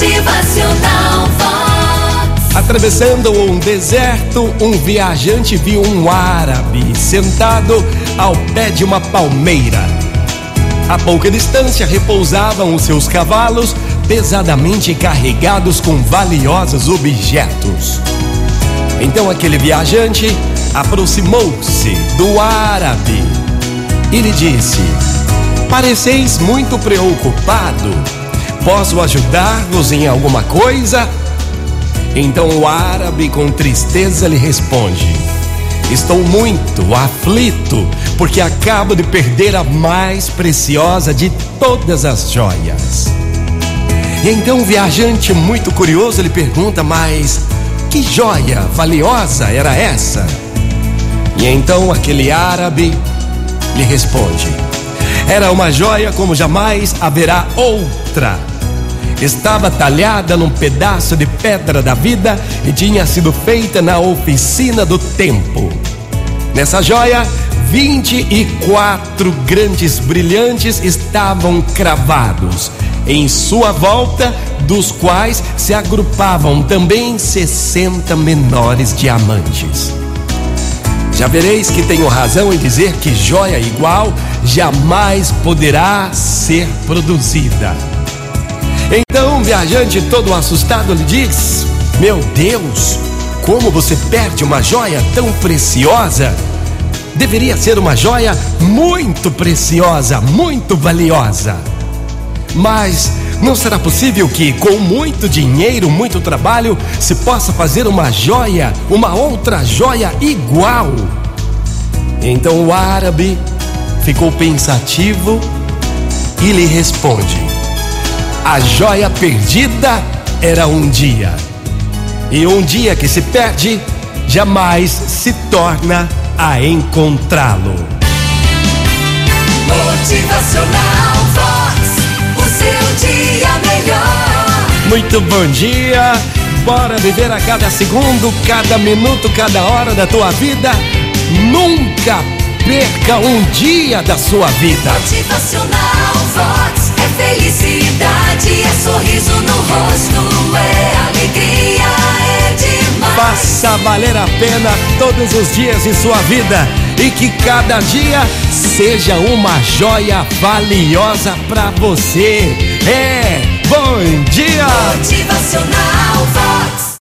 Motivacional Vox. Atravessando um deserto, um viajante viu um árabe sentado ao pé de uma palmeira. A pouca distância repousavam os seus cavalos, pesadamente carregados com valiosos objetos. Então aquele viajante aproximou-se do árabe e lhe disse: Pareceis muito preocupado. Posso ajudar-vos em alguma coisa? Então o árabe, com tristeza, lhe responde: Estou muito aflito, porque acabo de perder a mais preciosa de todas as joias. E então o viajante, muito curioso, lhe pergunta: Mas que joia valiosa era essa? E então aquele árabe lhe responde: Era uma joia como jamais haverá outra. Estava talhada num pedaço de pedra da vida e tinha sido feita na oficina do tempo. Nessa joia, 24 grandes brilhantes estavam cravados em sua volta, dos quais se agrupavam também 60 menores diamantes. Já vereis que tenho razão em dizer que joia igual jamais poderá ser produzida. Então, o viajante todo assustado lhe diz: Meu Deus, como você perde uma joia tão preciosa? Deveria ser uma joia muito preciosa, muito valiosa. Mas não será possível que, com muito dinheiro, muito trabalho, se possa fazer uma joia, uma outra joia igual? Então o árabe ficou pensativo e lhe responde: A joia perdida era um dia, e um dia que se perde jamais se torna a encontrá-lo. Motivacional Vox. O seu dia melhor. Muito bom dia! Bora viver a cada segundo, cada minuto, cada hora da tua vida. Nunca perca um dia da sua vida. Motivacional valer a pena todos os dias de sua vida e que cada dia seja uma joia valiosa para você. É, bom dia! Motivacional Vox.